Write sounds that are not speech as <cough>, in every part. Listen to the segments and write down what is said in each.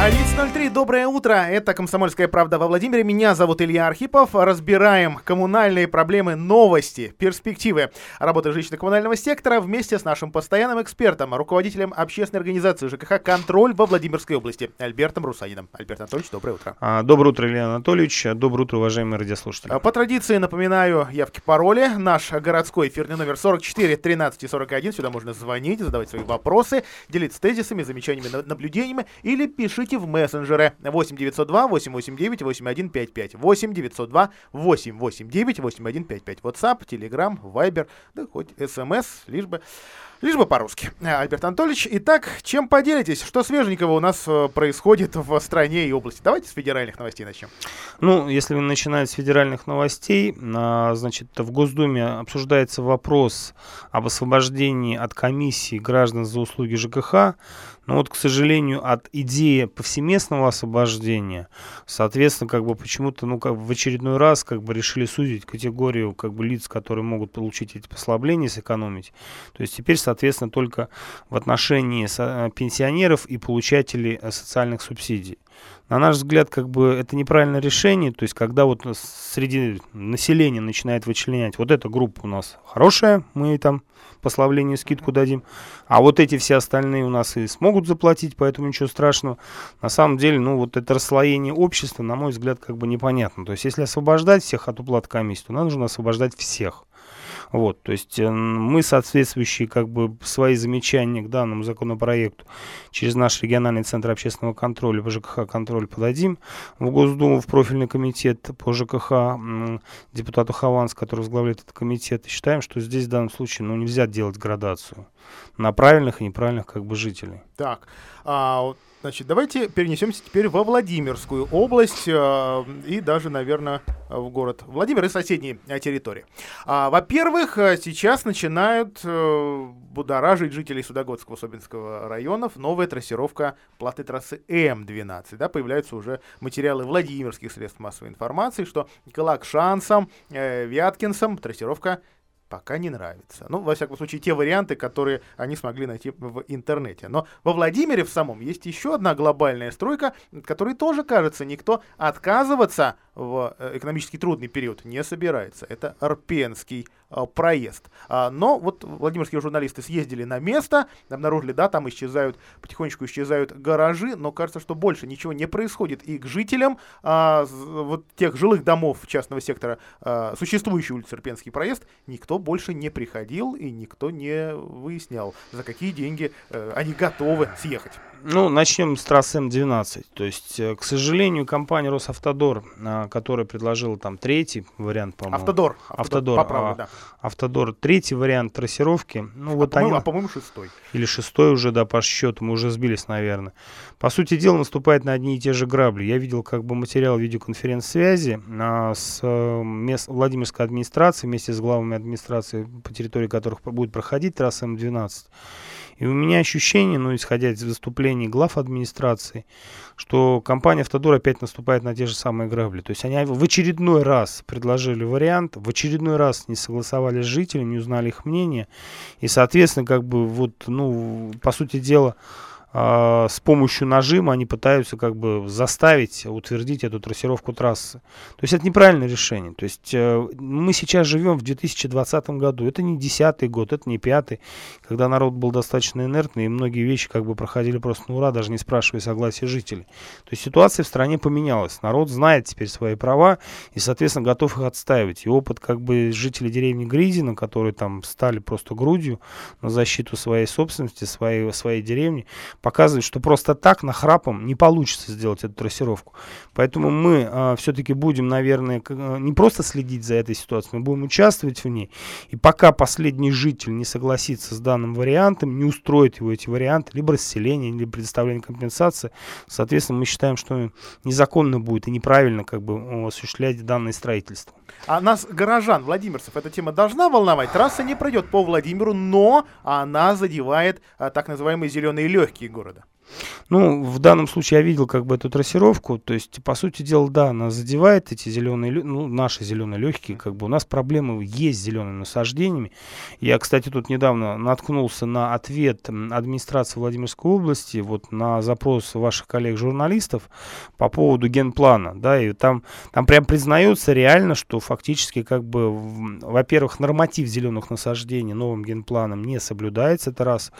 11.03, доброе утро, это «Комсомольская правда» во Владимире, меня зовут Илья Архипов, разбираем коммунальные проблемы, новости, перспективы работы жилищно-коммунального сектора вместе с нашим постоянным экспертом, руководителем общественной организации ЖКХ «Контроль» во Владимирской области, Альбертом Русанином. Альберт Анатольевич, доброе утро. А, доброе утро, Илья Анатольевич, доброе утро, уважаемые радиослушатели. По традиции напоминаю явки-пароли, наш городской эфирный номер 44 13 41, сюда можно звонить, задавать свои вопросы, делиться тезисами, замечаниями, наблюдениями или пишите пишите в мессенджеры. 8 902 889 8155 8 902 889 8155 WhatsApp, Telegram, Viber, да хоть смс, лишь бы Лишь бы по-русски. Альберт Анатольевич, итак, чем поделитесь? Что свеженького у нас э, происходит в стране и области? Давайте с федеральных новостей начнем. Ну, если начинать с федеральных новостей, а, значит, в Госдуме обсуждается вопрос об освобождении от комиссии граждан за услуги ЖКХ. Но вот, к сожалению, от идеи повсеместного освобождения, соответственно, как бы почему-то, ну, как бы в очередной раз, как бы решили сузить категорию, как бы лиц, которые могут получить эти послабления, сэкономить. То есть теперь, только в отношении э, пенсионеров и получателей э, социальных субсидий. На наш взгляд, как бы это неправильное решение, то есть когда вот среди населения начинает вычленять, вот эта группа у нас хорошая, мы там послабление скидку дадим, а вот эти все остальные у нас и смогут заплатить, поэтому ничего страшного. На самом деле, ну вот это расслоение общества, на мой взгляд, как бы непонятно. То есть если освобождать всех от уплаты комиссии, то нам нужно освобождать всех. Вот, то есть э, мы соответствующие как бы свои замечания к данному законопроекту через наш региональный центр общественного контроля по ЖКХ контроль подадим в Госдуму, в профильный комитет по ЖКХ депутату Хованс, который возглавляет этот комитет. И считаем, что здесь в данном случае ну, нельзя делать градацию на правильных и неправильных как бы жителей. Так, а, Значит, давайте перенесемся теперь во Владимирскую область э, и даже, наверное, в город Владимир и соседние э, территории. А, во-первых, э, сейчас начинают э, будоражить жителей Судогодского Собинского районов новая трассировка платной трассы М12. Да, появляются уже материалы Владимирских средств массовой информации, что Калакшансом, э, Вяткинсом трассировка пока не нравится. Ну, во всяком случае, те варианты, которые они смогли найти в интернете. Но во Владимире в самом есть еще одна глобальная стройка, от которой тоже, кажется, никто отказываться в э, экономически трудный период не собирается. Это Арпенский э, проезд. А, но вот владимирские журналисты съездили на место, обнаружили, да, там исчезают, потихонечку исчезают гаражи, но кажется, что больше ничего не происходит. И к жителям а, вот тех жилых домов частного сектора, а, существующей улицы Арпенский проезд, никто больше не приходил и никто не выяснял, за какие деньги а, они готовы съехать. Ну, начнем с трассы М12. То есть, э, к сожалению, компания Росавтодор, а, которая предложила там третий вариант, по-моему. Автодор. Автодор. Автодор, а, да. Автодор. Третий вариант трассировки. Ну, а вот они... а, по-моему, шестой. Или шестой уже, да, по счету. Мы уже сбились, наверное. По сути дела, наступает на одни и те же грабли. Я видел как бы материал видеоконференц-связи а, с а, мест Владимирской администрацией вместе с главами администрации, по территории которых будет проходить трасса М12. И у меня ощущение, ну, исходя из выступлений глав администрации, что компания «Автодор» опять наступает на те же самые грабли. То есть они в очередной раз предложили вариант, в очередной раз не согласовали с жителями, не узнали их мнение. И, соответственно, как бы вот, ну, по сути дела, с помощью нажима они пытаются как бы заставить утвердить эту трассировку трассы. То есть это неправильное решение. То есть э, мы сейчас живем в 2020 году. Это не десятый год, это не пятый, когда народ был достаточно инертный и многие вещи как бы проходили просто на ура, даже не спрашивая согласия жителей. То есть ситуация в стране поменялась. Народ знает теперь свои права и, соответственно, готов их отстаивать. И опыт как бы жителей деревни Гризина, которые там стали просто грудью на защиту своей собственности, своей, своей деревни, показывает, что просто так, на храпом не получится сделать эту трассировку. Поэтому мы э, а, все-таки будем, наверное, а, не просто следить за этой ситуацией, мы будем участвовать в ней. И пока последний житель не согласится с данным вариантом, не устроит его эти варианты, либо расселение, либо предоставление компенсации, соответственно, мы считаем, что незаконно будет и неправильно как бы осуществлять данное строительство. А нас, горожан, владимирцев, эта тема должна волновать. Трасса не пройдет по Владимиру, но она задевает а, так называемые зеленые легкие города. Ну, в данном случае я видел как бы эту трассировку, то есть, по сути дела, да, она задевает эти зеленые, ну, наши зеленые легкие, как бы у нас проблемы есть с зелеными насаждениями. Я, кстати, тут недавно наткнулся на ответ администрации Владимирской области, вот на запрос ваших коллег-журналистов по поводу генплана, да, и там, там прям признается реально, что фактически как бы, во-первых, норматив зеленых насаждений новым генпланом не соблюдается, это раз.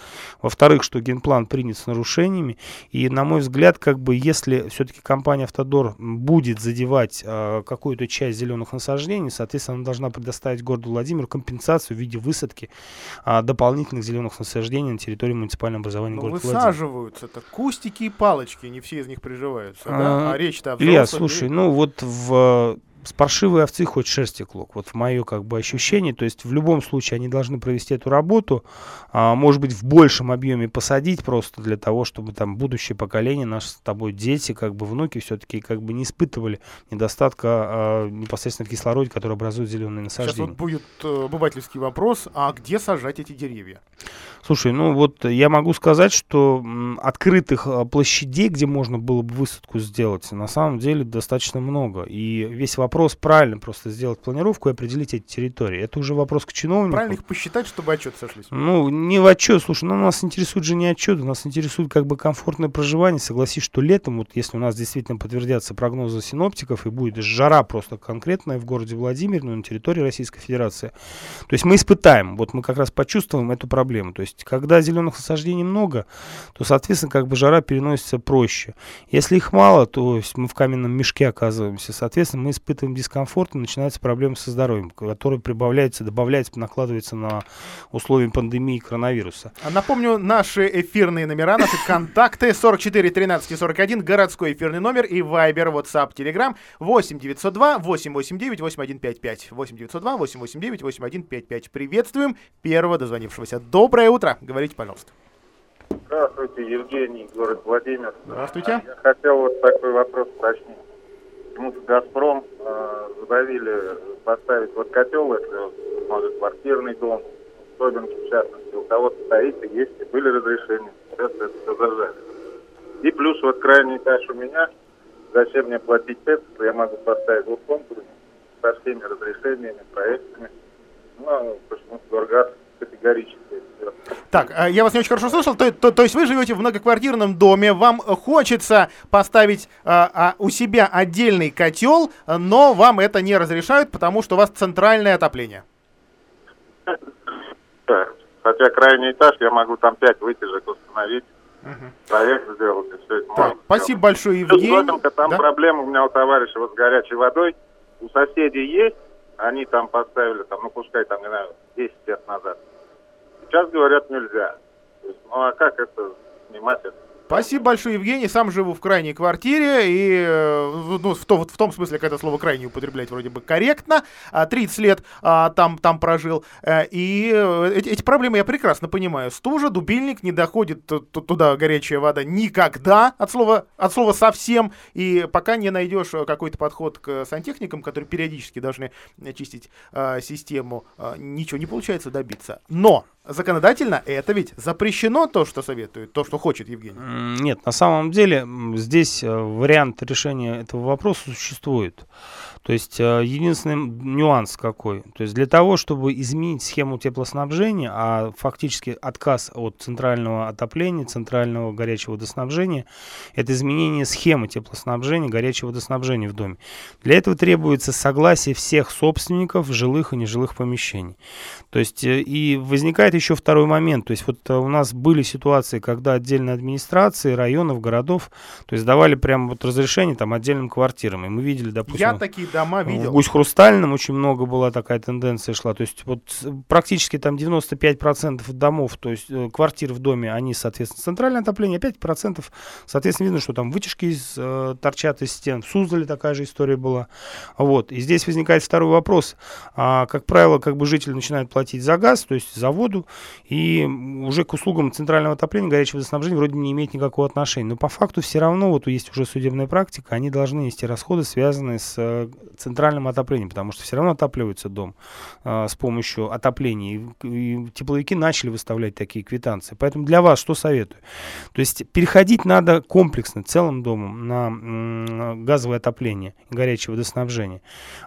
Во-вторых, что генплан принят с нарушениями, и, на мой взгляд, как бы, если все-таки компания «Автодор» будет задевать э, какую-то часть зеленых насаждений, соответственно, она должна предоставить городу Владимиру компенсацию в виде высадки э, дополнительных зеленых насаждений на территории муниципального образования Но города высаживаются это кустики и палочки, не все из них приживаются, а, да? А речь-то о Илья, слушай, ну вот в с паршивой овцы хоть шерсти клок. Вот в мое как бы ощущение. То есть в любом случае они должны провести эту работу, а, может быть в большем объеме посадить просто для того, чтобы там будущее поколение, наши с тобой дети, как бы внуки все-таки как бы не испытывали недостатка а, непосредственно в кислороде, который образует зеленые насаждения. Сейчас вот будет э, обывательский вопрос, а где сажать эти деревья? Слушай, ну вот я могу сказать, что открытых а, площадей, где можно было бы высадку сделать, на самом деле достаточно много. И весь вопрос правильно просто сделать планировку и определить эти территории. Это уже вопрос к чиновникам. Правильно их посчитать, чтобы отчет сошлись. Ну, не в отчет, слушай, ну нас интересует же не отчет, нас интересует как бы комфортное проживание. Согласись, что летом, вот если у нас действительно подтвердятся прогнозы синоптиков и будет жара просто конкретная в городе Владимир, ну, на территории Российской Федерации, то есть мы испытаем, вот мы как раз почувствуем эту проблему. То есть есть, когда зеленых насаждений много, то, соответственно, как бы жара переносится проще. Если их мало, то есть мы в каменном мешке оказываемся. Соответственно, мы испытываем дискомфорт, и начинаются проблемы со здоровьем, которые прибавляются, добавляются, накладываются на условия пандемии коронавируса. А напомню, наши эфирные номера, наши контакты 44 13 41, городской эфирный номер и Viber, WhatsApp, Telegram 8 902 889 8155. 8 902 889 8155. Приветствуем первого дозвонившегося. Доброе утро! утро. Говорите, пожалуйста. Здравствуйте, Евгений, город Владимир. Здравствуйте. Я хотел вот такой вопрос уточнить. Почему «Газпром» э, задавили поставить вот котел, если может квартирный дом, Собинки в частности, у кого-то стоит и есть, и были разрешения. Сейчас это все зажали. И плюс вот крайний этаж у меня, зачем мне платить это, я могу поставить двухконтурный со всеми разрешениями, проектами. Ну, почему Горгаз категорически так, э, я вас не очень хорошо слышал. То, то, то есть вы живете в многоквартирном доме, вам хочется поставить а, а, у себя отдельный котел, но вам это не разрешают, потому что у вас центральное отопление. Да. Хотя крайний этаж я могу там 5 вытяжек установить. Угу. Проект сделать, и все это так, Спасибо большое, Евгений. Плюс там да? проблема у меня у товарища вот с горячей водой. У соседей есть, они там поставили, там, ну пускай там, не знаю, 10 лет назад Сейчас говорят нельзя. Есть, ну а как это снимать это? Спасибо большое, Евгений. Сам живу в крайней квартире. И э, ну, в, том, в том смысле, когда слово крайне употреблять вроде бы корректно. 30 а, лет а, там, там прожил. Э, и э, эти, эти проблемы я прекрасно понимаю. Стужа, дубильник, не доходит туда горячая вода никогда, от слова, от слова совсем. И пока не найдешь какой-то подход к сантехникам, которые периодически должны чистить а, систему, ничего не получается добиться. Но законодательно это ведь запрещено то, что советует, то, что хочет Евгений. Нет, на самом деле здесь э, вариант решения этого вопроса существует. То есть э, единственный нюанс какой. То есть для того, чтобы изменить схему теплоснабжения, а фактически отказ от центрального отопления, центрального горячего водоснабжения, это изменение схемы теплоснабжения, горячего водоснабжения в доме. Для этого требуется согласие всех собственников жилых и нежилых помещений. То есть э, и возникает еще второй момент. То есть вот у нас были ситуации, когда отдельные администрации районов, городов, то есть давали прям вот разрешение там отдельным квартирам. И мы видели, допустим... Я такие дома видел. В Гусь-Хрустальном очень много была такая тенденция шла. То есть вот практически там 95% домов, то есть э, квартир в доме, они, соответственно, центральное отопление, 5%, соответственно, видно, что там вытяжки из, э, торчат из стен. В Суздале такая же история была. Вот. И здесь возникает второй вопрос. А, как правило, как бы жители начинают платить за газ, то есть за воду, и уже к услугам центрального отопления горячего водоснабжения вроде не имеет имеет никакого отношения. Но по факту все равно, вот есть уже судебная практика, они должны нести расходы, связанные с центральным отоплением, потому что все равно отапливается дом э, с помощью отопления. И, и тепловики начали выставлять такие квитанции. Поэтому для вас что советую? То есть переходить надо комплексно, целым домом на м, газовое отопление, горячее водоснабжение.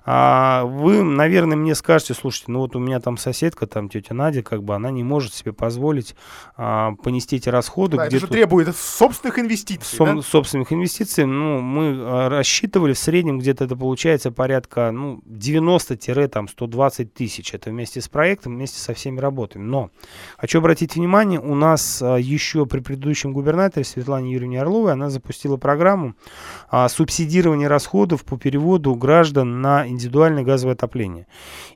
А вы, наверное, мне скажете, слушайте, ну вот у меня там соседка, там тетя Надя, как бы она не может себе позволить а, понести эти расходы. Да, это же требует собственных инвестиций. Сом, да? Собственных инвестиций. Ну, мы а, рассчитывали в среднем где-то это получается порядка ну, 90-120 тысяч. Это вместе с проектом, вместе со всеми работами. Но хочу обратить внимание, у нас а, еще при предыдущем губернаторе Светлане Юрьевне Орловой она запустила программу а, субсидирования расходов по переводу граждан на индивидуальное газовое отопление.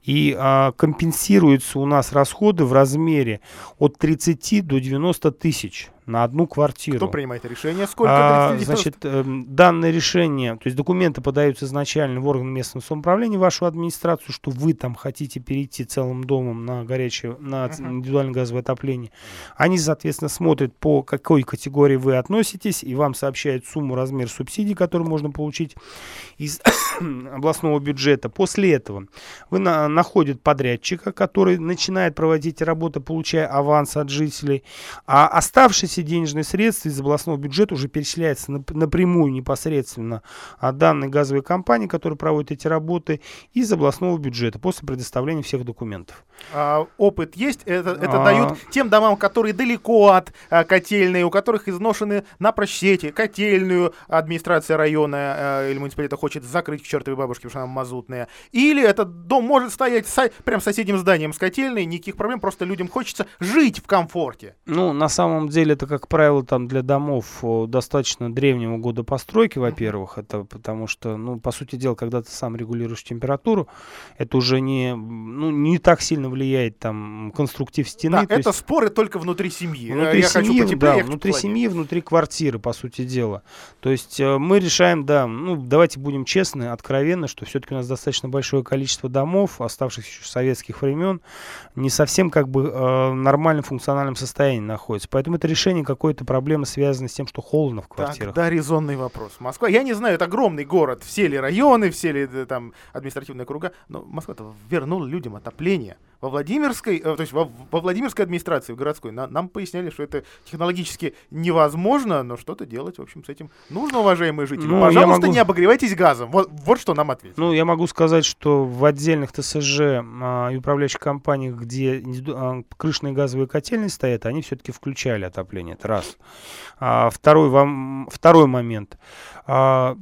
И а, компенсируются у нас расходы в размере от 30 до 90 тысяч на одну квартиру. Кто принимает решение? Сколько? А, значит, э, данное решение, то есть документы подаются изначально в орган местного самоуправления, вашу администрацию, что вы там хотите перейти целым домом на горячее, на uh-huh. индивидуальное газовое отопление. Они, соответственно, смотрят, по какой категории вы относитесь, и вам сообщают сумму, размер субсидий, которые можно получить из <coughs> областного бюджета. После этого вы на, находят подрядчика, который начинает проводить работы, получая аванс от жителей, а оставшиеся все денежные средства из областного бюджета уже перечисляются напрямую непосредственно от данной газовой компании, которая проводит эти работы, из областного бюджета после предоставления всех документов. А, опыт есть? Это, это а... дают тем домам, которые далеко от а, котельной, у которых изношены напрочь сети, котельную администрация района а, или муниципалитета хочет закрыть к чертовой бабушке, потому что она мазутная. Или этот дом может стоять со, прям соседним зданием с котельной, никаких проблем, просто людям хочется жить в комфорте. Ну, на самом деле это как правило, там для домов достаточно древнего года постройки, во-первых, это потому что, ну, по сути дела, когда ты сам регулируешь температуру, это уже не, ну, не так сильно влияет там конструктив стены. Да, это есть... споры только внутри семьи. Внутри Я семьи, хочу да, внутри семьи, внутри квартиры, по сути дела. То есть э, мы решаем, да, ну, давайте будем честны, откровенны, что все-таки у нас достаточно большое количество домов, оставшихся еще советских времен, не совсем как бы э, нормальном функциональном состоянии находится. Поэтому это решение решение какой-то проблемы связано с тем, что холодно в квартирах? Да, резонный вопрос. Москва, я не знаю, это огромный город, все ли районы, все ли там административные круга, но Москва-то вернула людям отопление. Во Владимирской, э, то есть во, во Владимирской администрации, в городской, на, нам поясняли, что это технологически невозможно, но что-то делать, в общем, с этим нужно, уважаемые жители. Ну, Пожалуйста, могу... не обогревайтесь газом. Вот, вот что нам ответили. Ну, я могу сказать, что в отдельных ТСЖ а, и управляющих компаниях, где а, крышные газовые котельные стоят, они все-таки включали отопление. Это раз. А, второй, вам, второй момент. А,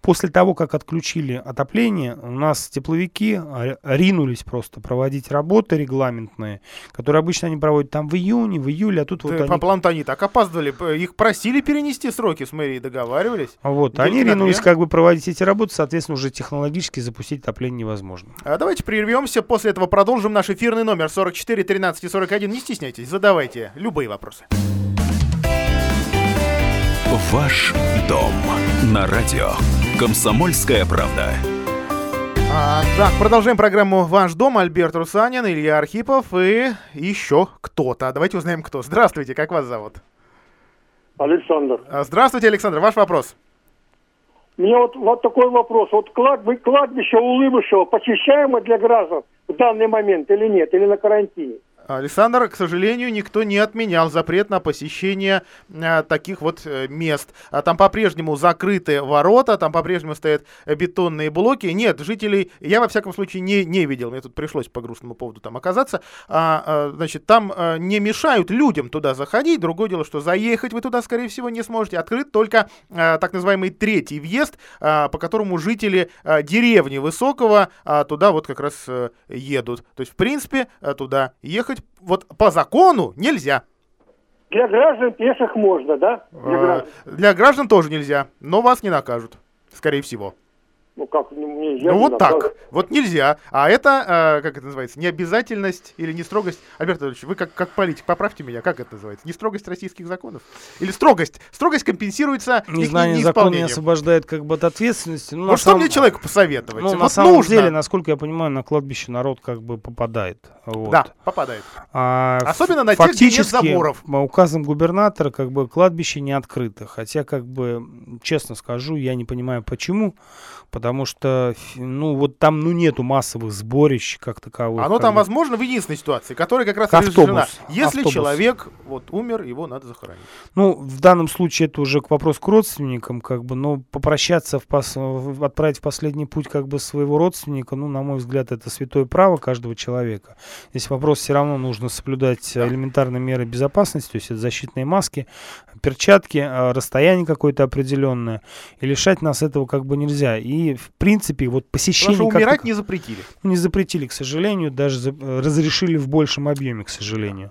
после того, как отключили отопление, у нас тепловики ринулись просто проводить работы регламентные, которые обычно они проводят там в июне, в июле, а тут Ты, вот они... По плану они так опаздывали, их просили перенести сроки с мэрией, договаривались. Вот, они ринулись как бы проводить эти работы, соответственно, уже технологически запустить отопление невозможно. А давайте прервемся, после этого продолжим наш эфирный номер 44 13 41. Не стесняйтесь, задавайте любые вопросы. Ваш дом на радио. Комсомольская правда. А, так, продолжаем программу «Ваш дом». Альберт Русанин, Илья Архипов и еще кто-то. Давайте узнаем, кто. Здравствуйте, как вас зовут? Александр. А, здравствуйте, Александр. Ваш вопрос. У меня вот, вот такой вопрос. Вот кладбище, кладбище Улыбышева посещаемо для граждан в данный момент или нет? Или на карантине? Александр, к сожалению, никто не отменял запрет на посещение э, таких вот э, мест. А там по-прежнему закрыты ворота, там по-прежнему стоят бетонные блоки. Нет, жителей я во всяком случае не, не видел. Мне тут пришлось по грустному поводу там оказаться. А, а, значит, там а, не мешают людям туда заходить. Другое дело, что заехать вы туда, скорее всего, не сможете. Открыт только так называемый третий въезд, по которому жители деревни Высокого туда вот как раз едут. То есть, в принципе, туда ехать трогать вот по закону нельзя. Для граждан пеших можно, да? Для, а, граждан. для граждан тоже нельзя, но вас не накажут, скорее всего. Ну как, ну, нельзя. Ну вот так, наказывать. вот нельзя. А это, э, как это называется, необязательность или не строгость. Альберт Анатольевич, вы как, как политик, поправьте меня, как это называется? Не строгость российских законов? Или строгость? Строгость компенсируется Незнание не- закона не освобождает как бы от ответственности. Ну, Вот что самом- мне человеку посоветовать? Ну, вот на самом нужно. деле, насколько я понимаю, на кладбище народ как бы попадает. Вот. Да, попадает. А Особенно на тех, где нет заборов. Указом губернатора как бы кладбище не открыто. Хотя, как бы, честно скажу, я не понимаю почему. Потому что, ф- ну, вот там, ну, нету массовых сборищ как таковых. Оно как там бы. возможно в единственной ситуации, которая как раз Автобус. Если Автобус. человек вот умер, его надо захоронить. Ну, в данном случае это уже к вопросу к родственникам, как бы, но попрощаться, в пос- отправить в последний путь как бы своего родственника, ну, на мой взгляд, это святое право каждого человека. Здесь вопрос все равно нужно соблюдать элементарные меры безопасности, то есть это защитные маски, перчатки, э, расстояние какое-то определенное, и лишать нас этого как бы нельзя. И, в принципе, вот Потому посещение... что как умирать не запретили. не запретили, к сожалению, даже за- э, разрешили в большем объеме, к сожалению.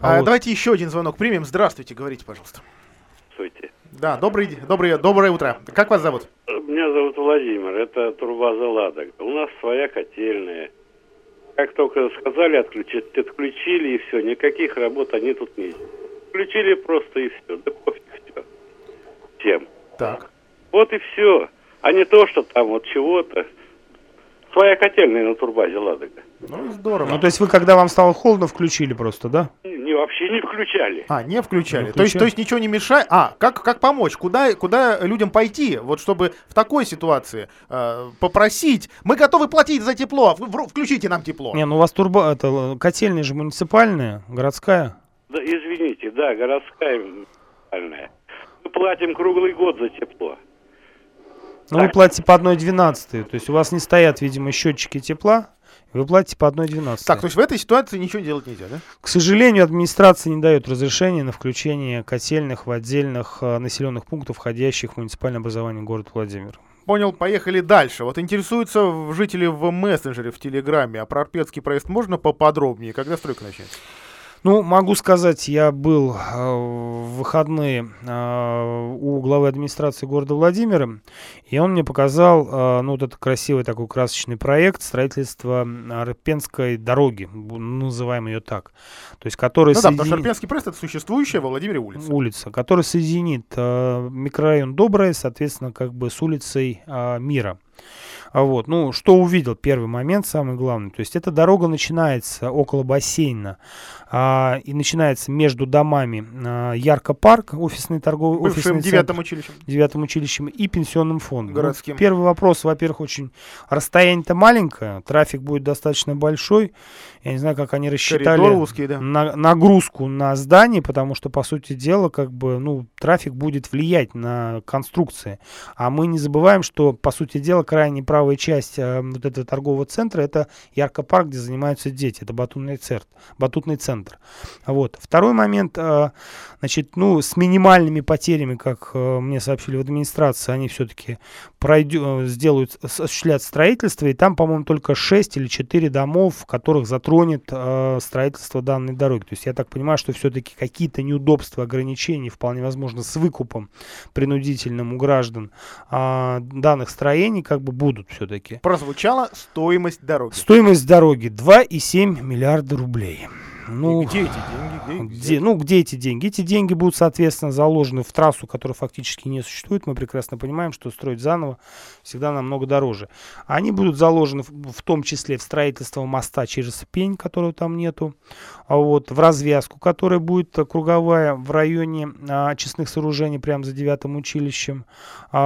А, вот. Давайте еще один звонок примем. Здравствуйте, говорите, пожалуйста. Здравствуйте. Да, добрый, день- доброе, доброе утро. Как вас зовут? Меня зовут Владимир, это турбаза «Ладога». У нас своя котельная. Как только сказали отключить, отключили и все, никаких работ они тут не делают. Включили просто и все, да пофиг все. Всем. Так. Вот и все. А не то, что там вот чего-то. Своя котельная на турбазе «Ладога». Ну, здорово. Ну, то есть вы, когда вам стало холодно, включили просто, да? Не, вообще не включали. А, не включали. Не То, есть, то есть ничего не мешает. А, как, как помочь? Куда, куда людям пойти? Вот чтобы в такой ситуации э, попросить. Мы готовы платить за тепло. в- Включите нам тепло. Не, ну у вас турбо... Это котельная же муниципальная, городская. Да, извините, да, городская муниципальная. Мы платим круглый год за тепло. Ну, вы платите по 1,12. То есть у вас не стоят, видимо, счетчики тепла. Вы платите по 1,12. Так, то есть в этой ситуации ничего делать нельзя, да? К сожалению, администрация не дает разрешения на включение котельных в отдельных э, населенных пунктах, входящих в муниципальное образование города Владимир. Понял, поехали дальше. Вот интересуются жители в мессенджере в Телеграме. А про Арпетский проезд можно поподробнее? Когда стройка начнется? Ну, могу сказать, я был э, в выходные э, у главы администрации города Владимира, и он мне показал, э, ну, вот этот красивый такой красочный проект строительства Арпенской дороги, называем ее так, то есть который Ну да, потому что соединит- Арпенский проезд это существующая во Владимире улица. улица, которая соединит микрорайон Доброе, соответственно, как бы с улицей Мира. А вот, ну, что увидел первый момент, самый главный. То есть эта дорога начинается около бассейна а, и начинается между домами а, Ярко-парк, офисный торговый Бывшим офисный девятым училищем. девятым училищем и пенсионным фондом. Ну, Городским. первый вопрос, во-первых, очень расстояние-то маленькое, трафик будет достаточно большой. Я не знаю, как они рассчитали узкий, да. на- нагрузку на здание, потому что, по сути дела, как бы, ну, трафик будет влиять на конструкции. А мы не забываем, что, по сути дела, крайне правая часть э, вот этого торгового центра это Ярко-парк, где занимаются дети. Это батутный, церт, батутный центр. Вот. Второй момент, э, значит, ну, с минимальными потерями, как э, мне сообщили в администрации, они все-таки пройдё- э, сделают, с- осуществлят строительство, и там, по-моему, только 6 или 4 домов, которых затронет э, строительство данной дороги. То есть я так понимаю, что все-таки какие-то неудобства, ограничения, вполне возможно, с выкупом принудительным у граждан а, данных строений как бы будут все-таки. Прозвучала стоимость дороги. Стоимость дороги 2,7 миллиарда рублей. Ну, И где эти деньги? Где где, ну, где эти деньги? Эти деньги будут, соответственно, заложены в трассу, которая фактически не существует. Мы прекрасно понимаем, что строить заново всегда намного дороже. Они будут заложены в, в том числе в строительство моста через Пень, которого там нету, а вот, в развязку, которая будет круговая в районе а, очистных сооружений прямо за девятым училищем,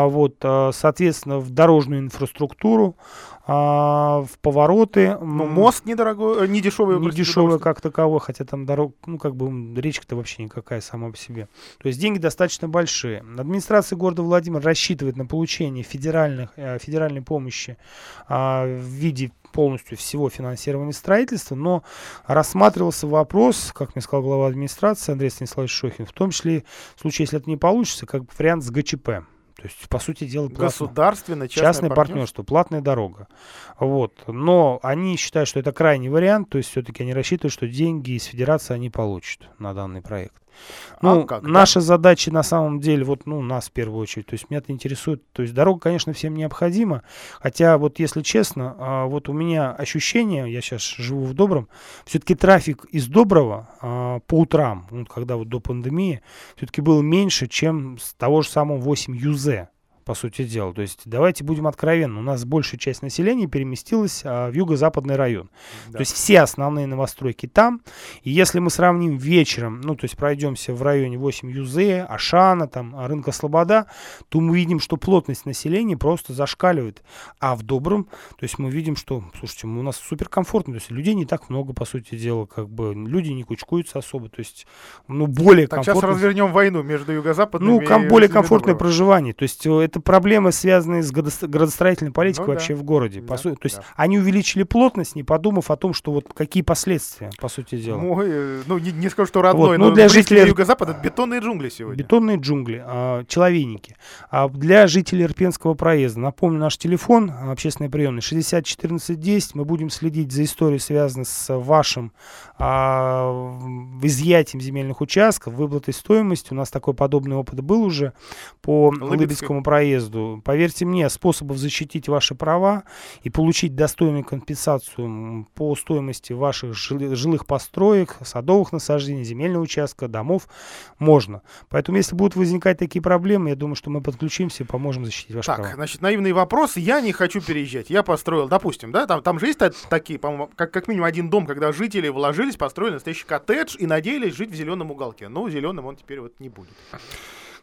вот, а, соответственно, в дорожную инфраструктуру, а, в повороты. Ну, мост недорогой, э, не дешевый. не удовольствие. как таковой, хотя там дорог, ну как бы речка-то вообще никакая сама по себе. То есть деньги достаточно большие. Администрация города Владимир рассчитывает на получение федеральных, э, федеральной помощи а, в виде полностью всего финансирования строительства, но рассматривался вопрос, как мне сказал глава администрации Андрей Станиславович Шохин, в том числе в случае, если это не получится, как вариант с ГЧП. То есть, по сути дела, платно- Государственное, частное, частное партнерство, платная дорога. Вот. Но они считают, что это крайний вариант, то есть все-таки они рассчитывают, что деньги из федерации они получат на данный проект. Ну, как, да? наша задача на самом деле, вот, ну, нас в первую очередь, то есть меня это интересует, то есть дорога, конечно, всем необходима, хотя вот если честно, а, вот у меня ощущение, я сейчас живу в Добром, все-таки трафик из Доброго а, по утрам, ну, когда вот до пандемии, все-таки был меньше, чем с того же самого 8 ЮЗ по сути дела. То есть давайте будем откровенны, у нас большая часть населения переместилась а, в юго-западный район. Да. То есть все основные новостройки там. И если мы сравним вечером, ну то есть пройдемся в районе 8 ЮЗ, Ашана, там а, рынка Слобода, то мы видим, что плотность населения просто зашкаливает. А в Добром, то есть мы видим, что, слушайте, у нас суперкомфортно, то есть людей не так много, по сути дела, как бы люди не кучкуются особо, то есть, ну, более Так, сейчас комфортно. развернем войну между юго-западными Ну, ком- более комфортное Доброго. проживание. То есть э, это проблемы, связанные с градос- градостроительной политикой Ну вообще да. в городе. По Да, то есть да. они увеличили плотность, не подумав о том, что вот какие последствия, по сути дела. Мой, э, ну, не, не скажу, что родной, ну, но для жителей- юго-запада это бетонные джунгли сегодня. Бетонные джунгли, а, человейники. А для жителей Ирпенского проезда, напомню, наш телефон а, общественный приемный 60 14 10. Мы будем следить за историей, связанной с вашим а, изъятием земельных участков, выплатой стоимости. У нас такой подобный опыт был уже по. Лыбецкому проезду. Поверьте мне, способов защитить ваши права и получить достойную компенсацию по стоимости ваших жилых построек, садовых насаждений, земельного участка, домов можно. Поэтому, если будут возникать такие проблемы, я думаю, что мы подключимся и поможем защитить ваши Так, права. значит, наивный вопрос. Я не хочу переезжать. Я построил, допустим, да, там, там же есть та- такие, по-моему, как, как минимум один дом, когда жители вложились, построили настоящий коттедж и надеялись жить в зеленом уголке. Но зеленым он теперь вот не будет.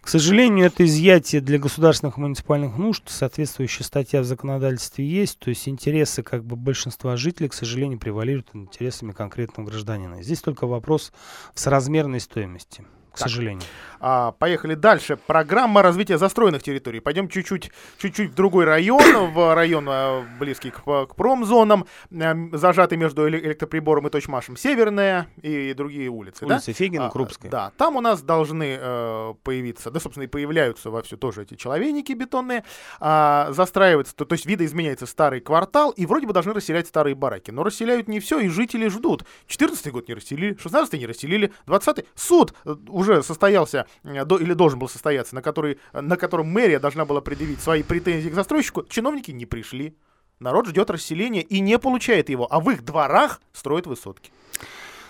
К сожалению, это изъятие для государственных и муниципальных нужд, соответствующая статья в законодательстве есть, то есть интересы как бы большинства жителей, к сожалению, превалируют интересами конкретного гражданина. Здесь только вопрос в соразмерной стоимости, к Так. сожалению. А, поехали дальше. Программа развития застроенных территорий. Пойдем чуть-чуть, чуть-чуть в другой район, <coughs> в район а, близкий к, п- к промзонам, эм, зажатый между эле- электроприбором и точмашем Северная и другие улицы. да? Улица Фегина, А, Крупская. Да, там у нас должны э, появиться, да, собственно, и появляются вовсю тоже эти человейники бетонные, а, застраивается, то, то есть видоизменяется старый квартал, и вроде бы должны расселять старые бараки. Но расселяют не все, и жители ждут. 14 год не расселили, 16 не расселили, 20 суд э, уже состоялся, э, до- или должен был состояться, на, который, на котором мэрия должна была предъявить свои претензии к застройщику, чиновники не пришли. Народ ждет расселения и не получает его, а в их дворах строят высотки.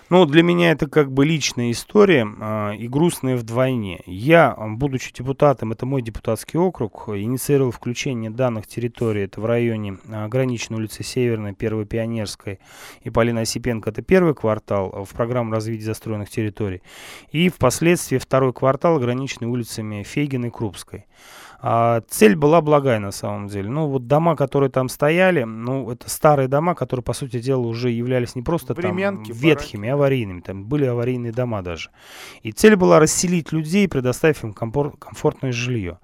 Ну, для меня это как бы личная история а, и грустная вдвойне. Я, а, будучи депутатом, это мой депутатский округ, инициировал включение данных территорий, это в районе а, граничной улицы Северной, Первой Пионерской и Полина Осипенко, это первый квартал в программу развития застроенных территорий. И впоследствии второй квартал граничной улицами Фейгин и Крупской. А, цель была благая на самом деле. Ну, вот дома, которые там стояли, ну, это старые дома, которые, по сути дела, уже являлись не просто там Времянки, ветхими, аварийными. Там были аварийные дома даже. И цель была расселить людей, предоставив им комфор- комфортное жилье.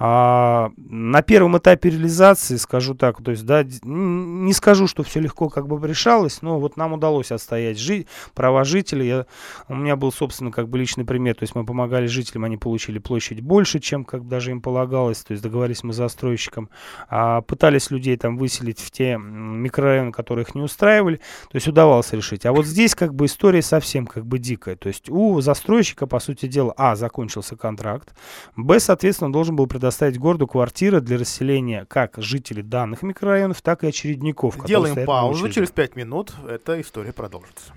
А, на первом этапе реализации, скажу так, то есть, да, не скажу, что все легко как бы решалось, но вот нам удалось отстоять жи- права жителей. Я, у меня был, собственно, как бы личный пример, то есть мы помогали жителям, они получили площадь больше, чем как бы даже им полагалось, то есть договорились мы с застройщиком, а, пытались людей там выселить в те микрорайоны, которые их не устраивали, то есть удавалось решить. А вот здесь как бы история совсем как бы дикая, то есть у застройщика, по сути дела, а, закончился контракт, б, соответственно, должен был предоставить городу квартиры для расселения как жителей данных микрорайонов, так и очередников. Делаем паузу, через 5 минут эта история продолжится.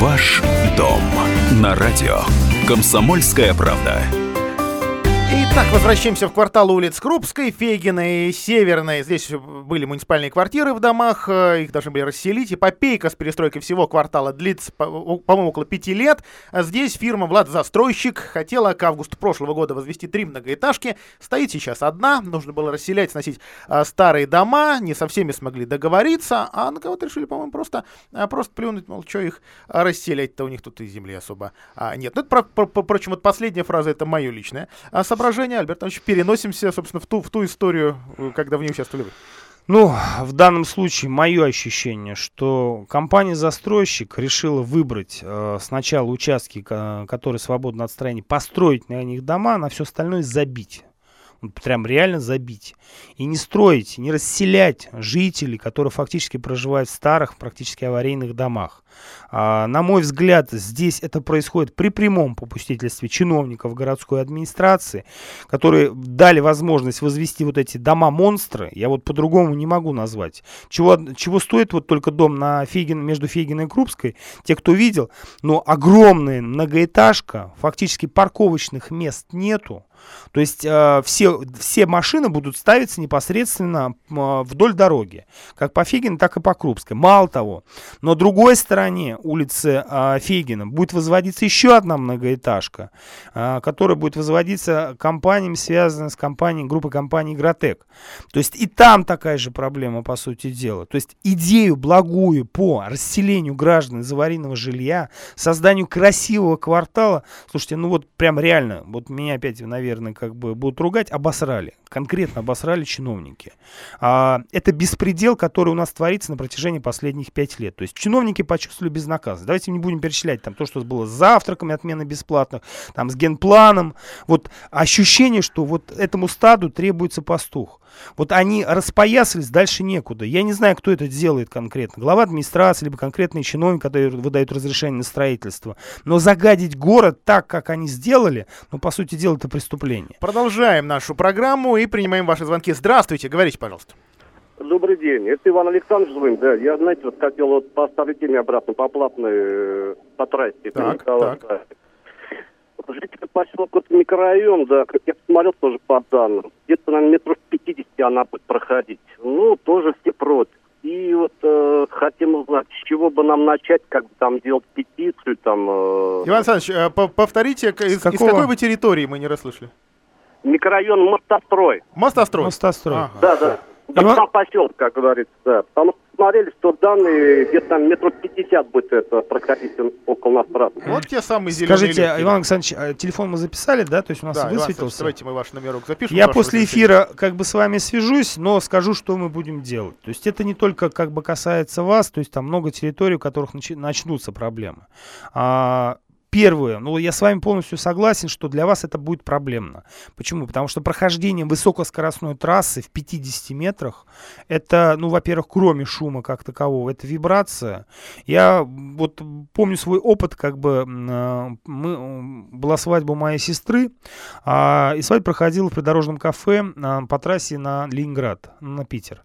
Ваш дом на радио. Комсомольская правда. Итак, возвращаемся в квартал улиц Крупской, Фейгиной, Северной. Здесь были муниципальные квартиры в домах, э, их должны были расселить. Эпопейка с перестройкой всего квартала длится, по-моему, около пяти лет. А здесь фирма «Влад Застройщик» хотела к августу прошлого года возвести три многоэтажки. Стоит сейчас одна, нужно было расселять, сносить а, старые дома, не со всеми смогли договориться, а на кого-то решили, по-моему, просто, а, просто плюнуть, мол, что их расселять-то, у них тут и земли особо нет. Ну, это, про- про- про- впрочем, вот последняя фраза, это мое личное а, соображение. Альберт Иванович, переносимся, собственно, в ту, в ту историю, э, когда в ней участвовали вы. Ну, в данном случае мое ощущение, что компания-застройщик решила выбрать э, сначала участки, ка- которые свободны от строения, построить на них дома, на все остальное забить. Прям реально забить. И не строить, не расселять жителей, которые фактически проживают в старых, практически аварийных домах. А, на мой взгляд, здесь это происходит при прямом попустительстве чиновников городской администрации, которые дали возможность возвести вот эти дома-монстры, я вот по-другому не могу назвать. Чего, чего стоит вот только дом на Фейгин, между Фейгиной и Крупской, те, кто видел, но огромная многоэтажка, фактически парковочных мест нету, то есть э, все, все машины будут ставиться непосредственно э, вдоль дороги, как по Фегину, так и по Крупской. Мало того, на другой стороне улицы э, Фегина будет возводиться еще одна многоэтажка, которая будет возводиться компаниями, связанными с компанией, группой компаний Гротек. То есть и там такая же проблема, по сути дела. То есть идею благую по расселению граждан из аварийного жилья, созданию красивого квартала, слушайте, ну вот прям реально, вот меня опять, наверное, наверное, как бы будут ругать, обосрали. Конкретно обосрали чиновники. А, это беспредел, который у нас творится на протяжении последних пять лет. То есть чиновники почувствовали безнаказанность. Давайте не будем перечислять там то, что было с завтраками, отмены бесплатных, там с генпланом. Вот ощущение, что вот этому стаду требуется пастух. Вот они распоясались, дальше некуда. Я не знаю, кто это делает конкретно. Глава администрации, либо конкретный чиновник, который выдает разрешение на строительство. Но загадить город так, как они сделали, ну, по сути дела, это преступление. Продолжаем нашу программу и принимаем ваши звонки. Здравствуйте, говорите, пожалуйста. Добрый день, это Иван Александрович звонит, да. Я, знаете, вот хотел вот поставить теме обратно по платной, э, по трассе. Так, так житель поселка микрорайон, да, как я посмотрел тоже по данным, где-то на метров 50 она будет проходить. Ну, тоже все против. И вот э, хотим узнать, с чего бы нам начать, как бы там делать петицию, там... Э... Иван Александрович, э, повторите, из, из какой вы территории мы не расслышали? Микрорайон Мостострой. Мостострой? Мостострой. Ага. Да, да. Да, Иван... там поселок, как говорится, да. Потому что смотрели, что данные где-то там метров 50 будет это проходить около нас раз. Вот те самые зеленые Скажите, легкие. Иван Александрович, а телефон мы записали, да? То есть у нас да, высветился? давайте мы ваш номерок запишем. Я после эфира как бы с вами свяжусь, но скажу, что мы будем делать. То есть это не только как бы касается вас, то есть там много территорий, у которых начнутся проблемы. А, Первое, ну я с вами полностью согласен, что для вас это будет проблемно. Почему? Потому что прохождение высокоскоростной трассы в 50 метрах, это, ну, во-первых, кроме шума как такового, это вибрация. Я вот помню свой опыт, как бы а, мы, была свадьба моей сестры, а, и свадьба проходила в придорожном кафе а, по трассе на Ленинград, на Питер.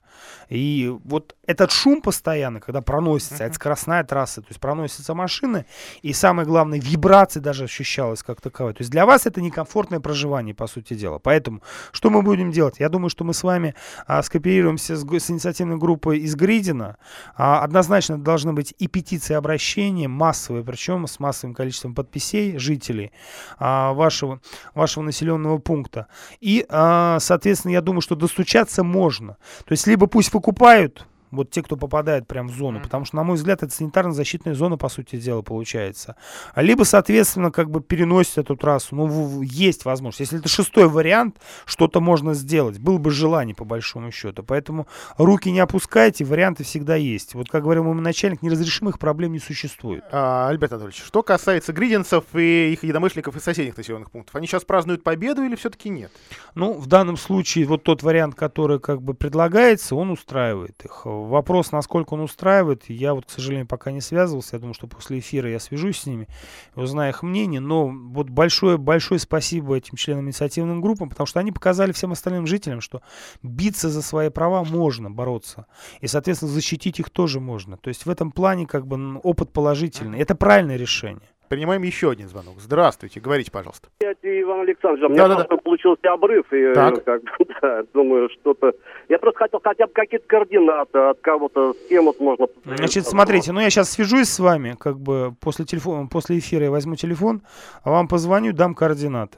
И вот этот шум постоянно, когда проносится, uh-huh. это скоростная трасса, то есть проносятся машины, и самое главное, вибрация даже ощущалась как таковая. То есть для вас это некомфортное проживание, по сути дела. Поэтому что мы будем делать? Я думаю, что мы с вами а, скооперируемся с, с инициативной группой из Гридина. А, однозначно должны быть и петиции обращения, массовые, причем с массовым количеством подписей жителей а, вашего, вашего населенного пункта. И, а, соответственно, я думаю, что достучаться можно. То есть либо пусть выкупают вот те, кто попадает прям в зону, mm-hmm. потому что, на мой взгляд, это санитарно-защитная зона, по сути дела, получается. Либо, соответственно, как бы переносить эту трассу. Ну, есть возможность. Если это шестой вариант, что-то можно сделать. Было бы желание, по большому счету. Поэтому руки не опускайте, варианты всегда есть. Вот, как говорил мой начальник, неразрешимых проблем не существует. А, Альберт Анатольевич, что касается гридинцев и их единомышленников из соседних населенных пунктов, они сейчас празднуют победу или все-таки нет? Ну, в данном случае, вот тот вариант, который как бы предлагается, он устраивает их Вопрос, насколько он устраивает, я вот, к сожалению, пока не связывался. Я думаю, что после эфира я свяжусь с ними, узнаю их мнение. Но вот большое-большое спасибо этим членам инициативным группам, потому что они показали всем остальным жителям, что биться за свои права можно бороться. И, соответственно, защитить их тоже можно. То есть в этом плане как бы опыт положительный. Это правильное решение. Принимаем еще один звонок. Здравствуйте, говорите, пожалуйста. Я Иван Александрович, у меня да, да, да. получился обрыв, и так. как <laughs> да, думаю, что-то... Я просто хотел хотя бы какие-то координаты от кого-то, с кем вот можно... Значит, смотрите, ну я сейчас свяжусь с вами, как бы после, телефона, после эфира я возьму телефон, а вам позвоню, дам координаты.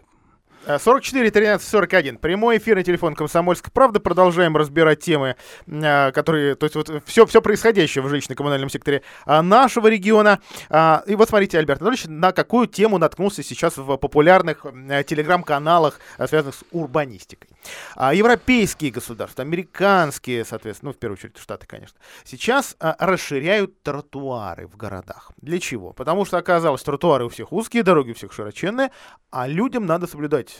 44 13 41. Прямой эфирный телефон Комсомольской правды. Продолжаем разбирать темы, а, которые, то есть вот все, все происходящее в жилищно-коммунальном секторе а, нашего региона. А, и вот смотрите, Альберт Анатольевич, на какую тему наткнулся сейчас в популярных телеграм-каналах, связанных с урбанистикой. Европейские государства, американские, соответственно, ну, в первую очередь, Штаты, конечно, сейчас расширяют тротуары в городах. Для чего? Потому что оказалось, тротуары у всех узкие, дороги у всех широченные, а людям надо соблюдать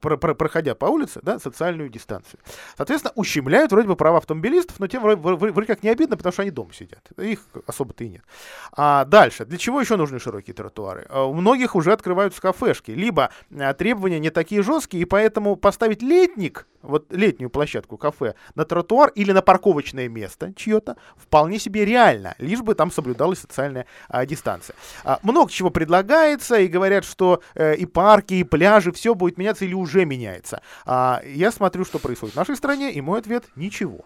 про- про- проходя по улице, да, социальную дистанцию. Соответственно, ущемляют вроде бы права автомобилистов, но тем вроде, вроде- как не обидно, потому что они дома сидят. Их особо-то и нет. А дальше. Для чего еще нужны широкие тротуары? А, У многих уже открываются кафешки. Либо а, требования не такие жесткие, и поэтому поставить летник, вот летнюю площадку кафе, на тротуар или на парковочное место чье-то, вполне себе реально, лишь бы там соблюдалась социальная а, дистанция. А, много чего предлагается, и говорят, что э, и парки, и пляжи, все будет меняться или уже меняется. А, я смотрю, что происходит в нашей стране, и мой ответ — ничего.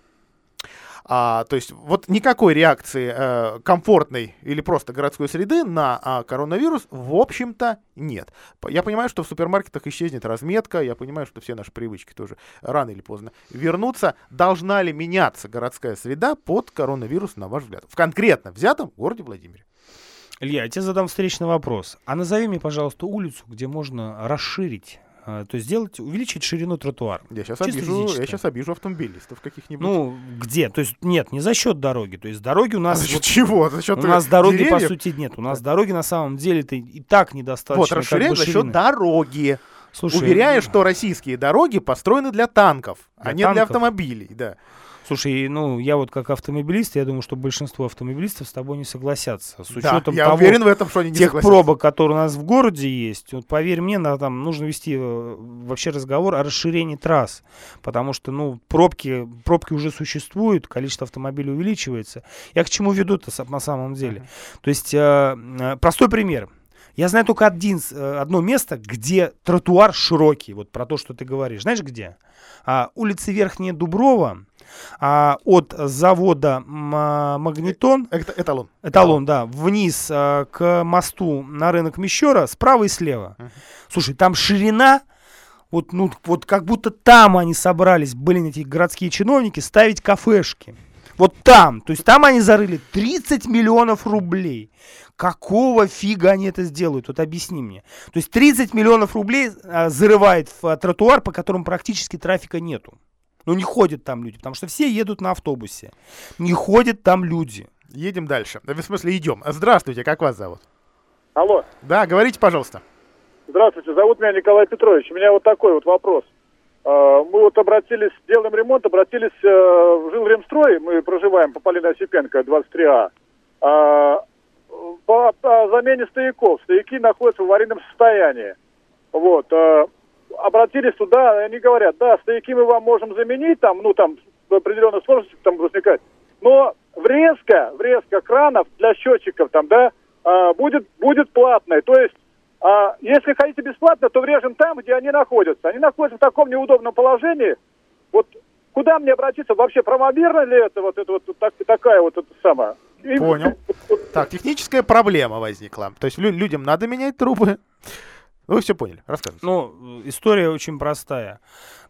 А, то есть вот никакой реакции э, комфортной или просто городской среды на а, коронавирус в общем-то нет. Я понимаю, что в супермаркетах исчезнет разметка, я понимаю, что все наши привычки тоже рано или поздно вернутся. Должна ли меняться городская среда под коронавирус, на ваш взгляд? В конкретно взятом городе Владимире. Илья, я тебе задам встречный вопрос. А назови мне, пожалуйста, улицу, где можно расширить, то есть сделать, увеличить ширину тротуара. Я сейчас Чисто обижу, я сейчас обижу автомобилистов каких-нибудь. Ну, где? То есть нет, не за счет дороги. То есть дороги у а нас... за счет вот- чего? За счет у нас дороги, деревьев? по сути, нет. У нас дороги на самом деле-то и так недостаточно. Вот, как бы, за счет ширины. дороги. Слушай, Уверяю, ну, что российские дороги построены для танков, а Для не для автомобилей. Да. Слушай, ну, я вот как автомобилист, я думаю, что большинство автомобилистов с тобой не согласятся. С Да, учетом я того, уверен в этом, что они не тех согласятся. пробок, которые у нас в городе есть, вот поверь мне, на, там нужно вести э, вообще разговор о расширении трасс, потому что, ну, пробки, пробки уже существуют, количество автомобилей увеличивается. Я к чему веду-то на самом деле? То есть, э, э, простой пример. Я знаю только один, э, одно место, где тротуар широкий, вот про то, что ты говоришь. Знаешь где? А, улица Верхняя Дуброва, а, от завода а, Магнитон, Это эталон. Эталон, да. Вниз а, к мосту на рынок Мещера, справа и слева. Слушай, там ширина, вот, ну, вот как будто там они собрались, блин, эти городские чиновники, ставить кафешки. Вот там. То есть там они зарыли 30 миллионов рублей. Какого фига они это сделают? Вот объясни мне. То есть 30 миллионов рублей а, зарывает в а, тротуар, по которому практически трафика нету. Ну не ходят там люди, потому что все едут на автобусе. Не ходят там люди. Едем дальше. В смысле, идем. Здравствуйте, как вас зовут? Алло, Да, говорите, пожалуйста. здравствуйте, зовут меня Николай Петрович. У меня вот такой вот вопрос. Э, Мы вот обратились, делаем ремонт, обратились э, в Жилремстрой, мы проживаем по Полине Осипенко, 23А, э, по, замене стояков. Стояки находятся в аварийном состоянии. Вот. э, Обратились туда, они говорят, да, стояки мы вам можем заменить, там, ну, там, определенные сложности там возникают, но врезка, врезка кранов для счетчиков там, да, а, будет, будет платной. То есть, а, если хотите бесплатно, то врежем там, где они находятся. Они находятся в таком неудобном положении. Вот куда мне обратиться? Вообще правомерно ли это вот это вот так- такая вот это самая? Понял. Так, техническая проблема возникла. То есть лю- людям надо менять трубы. Вы все поняли, рассказывайте. Ну, история очень простая.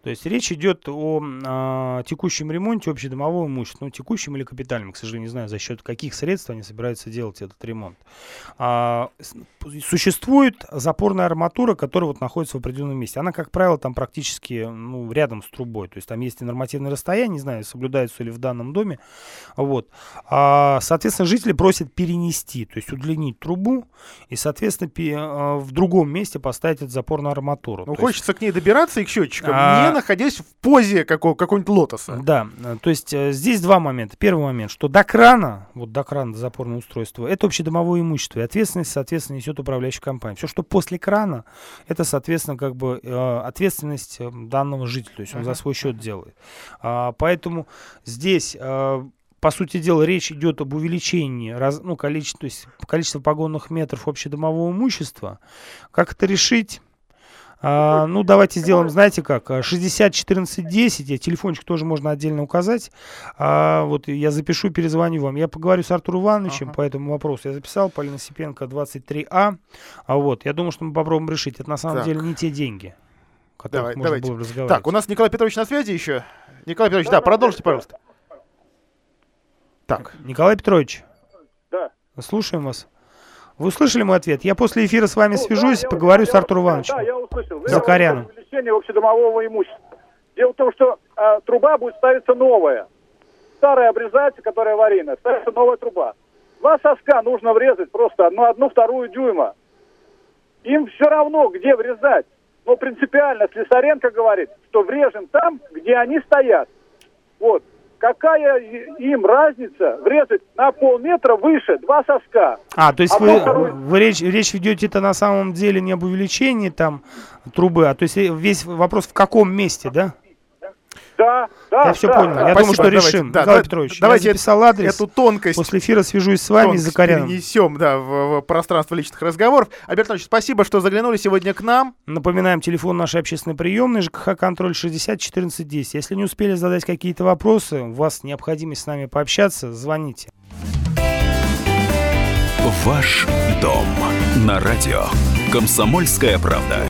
То есть речь идет о а, текущем ремонте общедомового имущества. Ну, текущем или капитальном, к сожалению, не знаю, за счет каких средств они собираются делать этот ремонт. А, существует запорная арматура, которая вот находится в определенном месте. Она, как правило, там практически ну, рядом с трубой. То есть там есть и нормативное расстояние, не знаю, соблюдается ли в данном доме. Вот. А, соответственно, жители просят перенести, то есть удлинить трубу и, соответственно, пе- а, в другом месте поставить эту запорную арматуру. Ну, То есть- хочется к ней добираться и к счетчикам, А- находясь в позе какого- какого-нибудь лотоса. Да, то есть э, здесь два момента. Первый момент, что до крана, вот до крана, до запорного устройства, это общедомовое имущество, и ответственность, соответственно, несет управляющая компания. Все, что после крана, это, соответственно, как бы э, ответственность э, данного жителя, то есть он за свой счет делает. А, поэтому здесь по сути дела, речь идет об увеличении раз, ну, количества, то есть количества погонных метров общедомового имущества. Как это решить? А, ну, давайте сделаем, знаете как, а, 60 14 10, я телефончик тоже можно отдельно указать. А, вот я запишу, перезвоню вам. Я поговорю с Артуром Ивановичем Ага. по этому вопросу. Я записал, Полина Сипенко, 23А. А вот, я думаю, что мы попробуем решить. Это на самом Так. деле не те деньги, о которых Давай, можно давайте. было бы разговаривать. Так, у нас Николай Петрович на связи еще. Николай Петрович, да, продолжите, пожалуйста. Так, Николай Петрович. Да. Слушаем вас. Вы услышали мой ответ? Я после эфира с вами Ну, свяжусь, да, я поговорю услышал, с Артуром я- Ивановичем. Да, я услышал. Закаряном. Увеличение общедомового имущества. Дело в том, что а, труба будет ставиться новая. Старая обрезается, которая аварийная, ставится новая труба. Два соска нужно врезать просто одну, одну вторую дюйма. Им все равно, где врезать. но принципиально Слесаренко говорит, что врежем там, где они стоят. Вот. Какая им разница врезать на полметра выше два соска? А, то есть А вы, второй- вы речь, речь ведете-то на самом деле не об увеличении там трубы, а то есть весь вопрос в каком месте, да? Да, да, Я все да, понял. да. Я Спасибо. думаю, что Давайте, решим. да, Николай давайте- Петрович, давайте я записал адрес. Эту тонкость После эфира свяжусь с вами и Закаряном. перенесем, да, в, в пространство личных разговоров. Альберт Ильич, спасибо, что заглянули сегодня к нам. Напоминаем, телефон нашей общественной приемной, ЖКХ «Контроль» 60 14 10. Если не успели задать какие-то вопросы, у вас необходимость с нами пообщаться, звоните. Ваш дом на радио. Комсомольская правда.